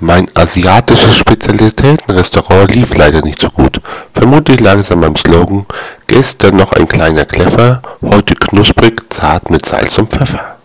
Mein asiatisches Spezialitätenrestaurant lief leider nicht so gut. Vermutlich lag es an meinem Slogan: Gestern noch ein kleiner Kleffer, heute knusprig, zart mit Salz und Pfeffer.